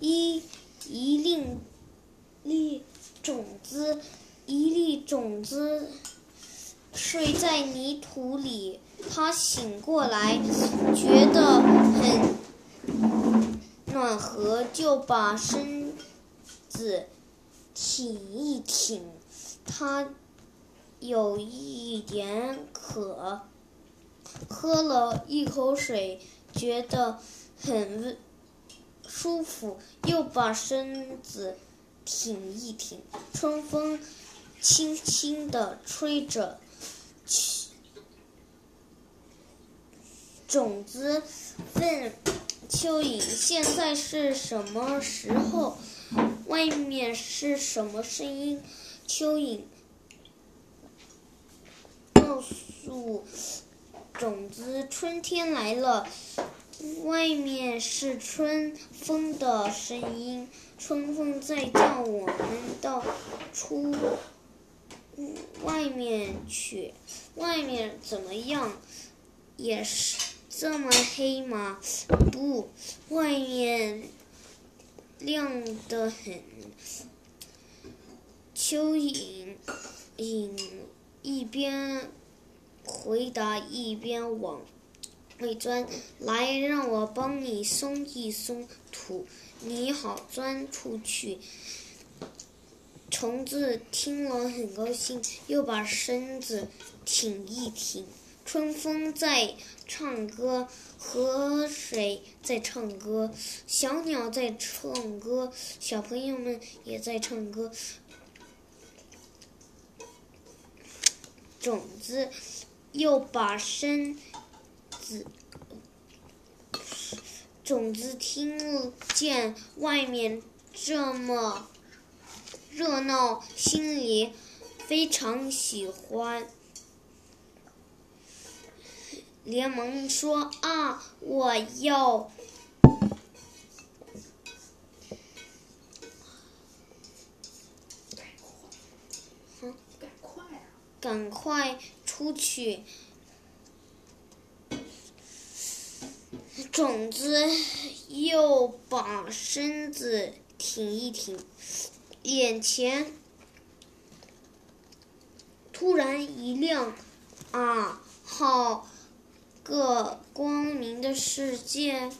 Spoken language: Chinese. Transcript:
一一粒粒种子，一粒种子睡在泥土里。他醒过来，觉得很暖和，就把身子挺一挺。他有一点渴，喝了一口水，觉得很温舒服，又把身子挺一挺。春风轻轻地吹着。种子问蚯蚓：“现在是什么时候？外面是什么声音？”蚯蚓告诉种子：“春天来了，外面是春风的声音。春风在叫我们到出外面去。外面怎么样？也是。”这么黑吗？不，外面亮得很。蚯蚓蚓一边回答一边往会钻。来，让我帮你松一松土，你好钻出去。虫子听了很高兴，又把身子挺一挺。春风在唱歌，河水在唱歌，小鸟在唱歌，小朋友们也在唱歌。种子又把身子，种子听见外面这么热闹，心里非常喜欢。连忙说：“啊，我要，赶快啊，赶快出去！”种子又把身子挺一挺，眼前突然一亮，啊，好！个光明的世界。